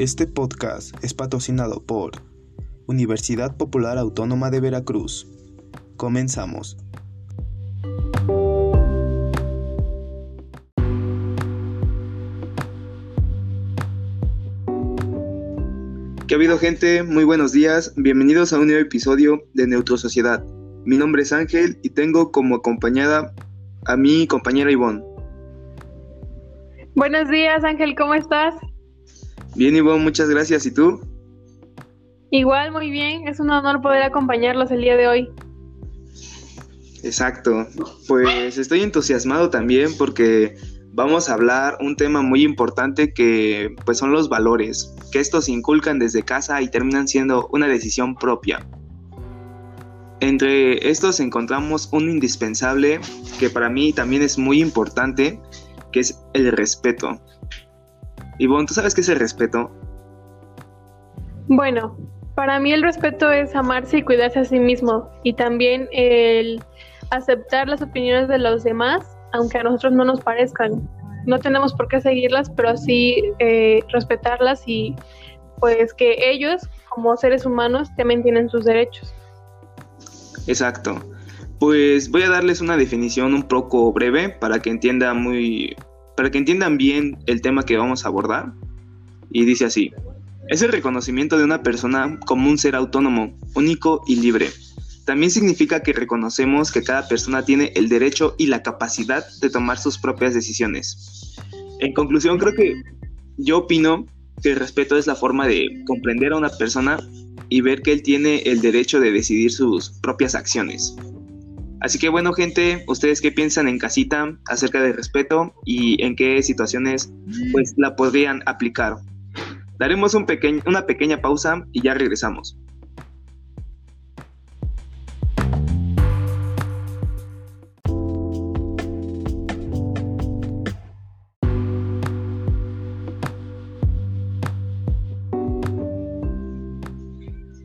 Este podcast es patrocinado por Universidad Popular Autónoma de Veracruz. Comenzamos. ¿Qué ha habido gente? Muy buenos días. Bienvenidos a un nuevo episodio de Neutro Sociedad. Mi nombre es Ángel y tengo como acompañada a mi compañera Ivonne. Buenos días Ángel, ¿cómo estás? Bien Ivonne, muchas gracias. ¿Y tú? Igual, muy bien. Es un honor poder acompañarlos el día de hoy. Exacto. Pues estoy entusiasmado también porque vamos a hablar un tema muy importante que pues son los valores, que estos se inculcan desde casa y terminan siendo una decisión propia. Entre estos encontramos un indispensable que para mí también es muy importante, que es el respeto. Ivonne, ¿tú sabes qué es el respeto? Bueno, para mí el respeto es amarse y cuidarse a sí mismo y también el aceptar las opiniones de los demás, aunque a nosotros no nos parezcan. No tenemos por qué seguirlas, pero sí eh, respetarlas y pues que ellos, como seres humanos, también tienen sus derechos. Exacto. Pues voy a darles una definición un poco breve para que entienda muy para que entiendan bien el tema que vamos a abordar. Y dice así: es el reconocimiento de una persona como un ser autónomo, único y libre. También significa que reconocemos que cada persona tiene el derecho y la capacidad de tomar sus propias decisiones. En conclusión, creo que yo opino que el respeto es la forma de comprender a una persona y ver que él tiene el derecho de decidir sus propias acciones. Así que bueno gente, ¿ustedes qué piensan en casita acerca del respeto y en qué situaciones pues la podrían aplicar? Daremos un una pequeña pausa y ya regresamos.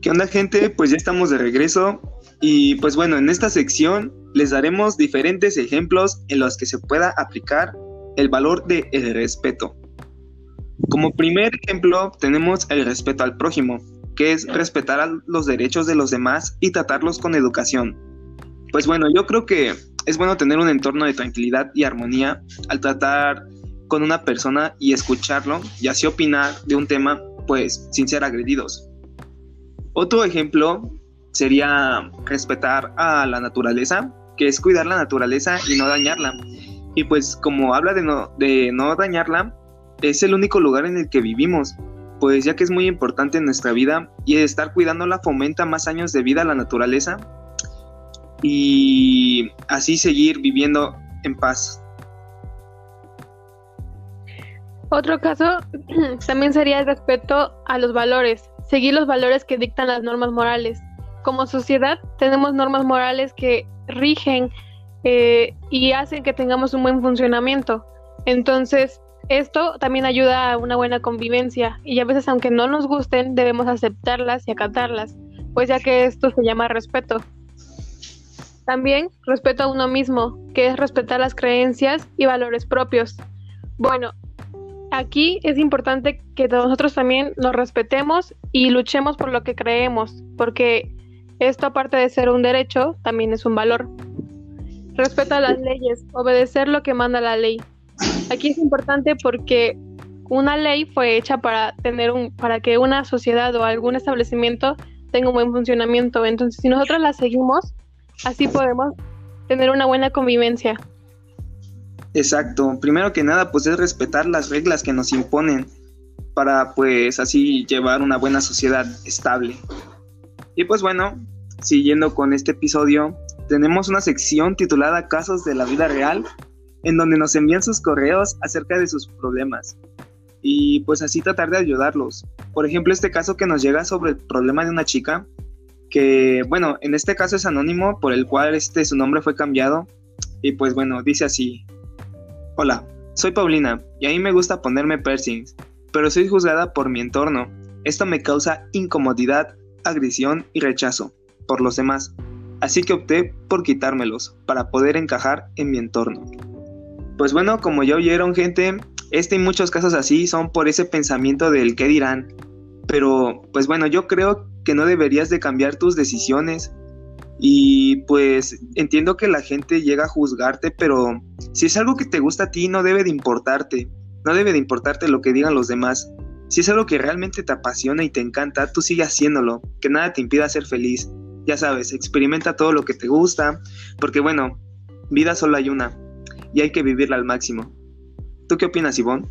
¿Qué onda gente? Pues ya estamos de regreso y pues bueno, en esta sección les daremos diferentes ejemplos en los que se pueda aplicar el valor del el respeto. Como primer ejemplo tenemos el respeto al prójimo, que es respetar los derechos de los demás y tratarlos con educación. Pues bueno, yo creo que es bueno tener un entorno de tranquilidad y armonía al tratar con una persona y escucharlo y así opinar de un tema pues sin ser agredidos. Otro ejemplo sería respetar a la naturaleza, que es cuidar la naturaleza y no dañarla. Y pues como habla de no, de no dañarla, es el único lugar en el que vivimos, pues ya que es muy importante en nuestra vida y estar cuidándola fomenta más años de vida a la naturaleza y así seguir viviendo en paz. Otro caso también sería el respeto a los valores, seguir los valores que dictan las normas morales. Como sociedad tenemos normas morales que rigen eh, y hacen que tengamos un buen funcionamiento. Entonces, esto también ayuda a una buena convivencia y a veces aunque no nos gusten debemos aceptarlas y acatarlas, pues ya que esto se llama respeto. También respeto a uno mismo, que es respetar las creencias y valores propios. Bueno, aquí es importante que nosotros también nos respetemos y luchemos por lo que creemos, porque esto aparte de ser un derecho, también es un valor. Respeto a las leyes, obedecer lo que manda la ley, Aquí es importante porque una ley fue hecha para tener un, para que una sociedad o algún establecimiento tenga un buen funcionamiento. Entonces, si nosotros la seguimos, así podemos tener una buena convivencia. Exacto. Primero que nada, pues es respetar las reglas que nos imponen para pues así llevar una buena sociedad estable. Y pues bueno, siguiendo con este episodio, tenemos una sección titulada Casos de la vida real en donde nos envían sus correos acerca de sus problemas y pues así tratar de ayudarlos. Por ejemplo, este caso que nos llega sobre el problema de una chica que, bueno, en este caso es anónimo, por el cual este su nombre fue cambiado y pues bueno, dice así: Hola, soy Paulina y a mí me gusta ponerme piercings, pero soy juzgada por mi entorno. Esto me causa incomodidad, agresión y rechazo por los demás, así que opté por quitármelos para poder encajar en mi entorno. Pues bueno, como ya oyeron gente, Este y muchos casos así son por ese pensamiento del qué dirán. Pero, pues bueno, yo creo que no deberías de cambiar tus decisiones. Y pues entiendo que la gente llega a juzgarte, pero si es algo que te gusta a ti, no debe de importarte. No debe de importarte lo que digan los demás. Si es algo que realmente te apasiona y te encanta, tú sigue haciéndolo, que nada te impida ser feliz. Ya sabes, experimenta todo lo que te gusta, porque bueno, vida solo hay una y hay que vivirla al máximo. ¿Tú qué opinas, Ivonne?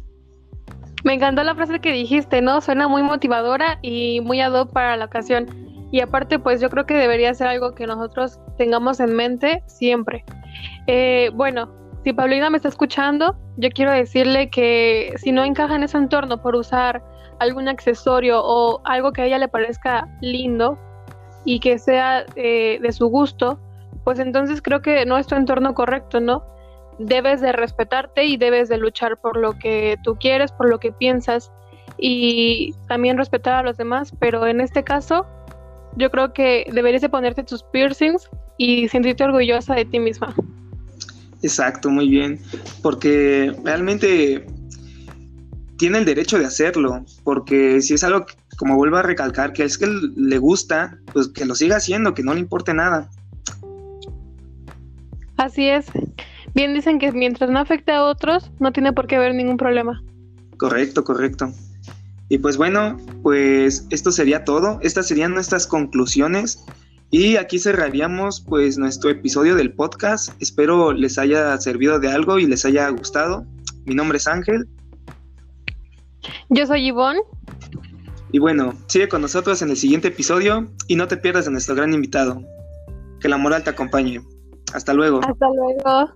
Me encantó la frase que dijiste, ¿no? Suena muy motivadora y muy ad hoc para la ocasión. Y aparte, pues yo creo que debería ser algo que nosotros tengamos en mente siempre. Eh, bueno, si Paulina me está escuchando, yo quiero decirle que si no encaja en ese entorno por usar algún accesorio o algo que a ella le parezca lindo y que sea eh, de su gusto, pues entonces creo que no es tu entorno correcto, ¿no? Debes de respetarte y debes de luchar por lo que tú quieres, por lo que piensas y también respetar a los demás, pero en este caso yo creo que deberías de ponerte tus piercings y sentirte orgullosa de ti misma. Exacto, muy bien, porque realmente tiene el derecho de hacerlo, porque si es algo, que, como vuelvo a recalcar, que es que le gusta, pues que lo siga haciendo, que no le importe nada. Así es. Bien dicen que mientras no afecte a otros, no tiene por qué haber ningún problema. Correcto, correcto. Y pues bueno, pues esto sería todo. Estas serían nuestras conclusiones. Y aquí cerraríamos pues nuestro episodio del podcast. Espero les haya servido de algo y les haya gustado. Mi nombre es Ángel. Yo soy Ivonne. Y bueno, sigue con nosotros en el siguiente episodio y no te pierdas de nuestro gran invitado. Que la moral te acompañe. Hasta luego. Hasta luego.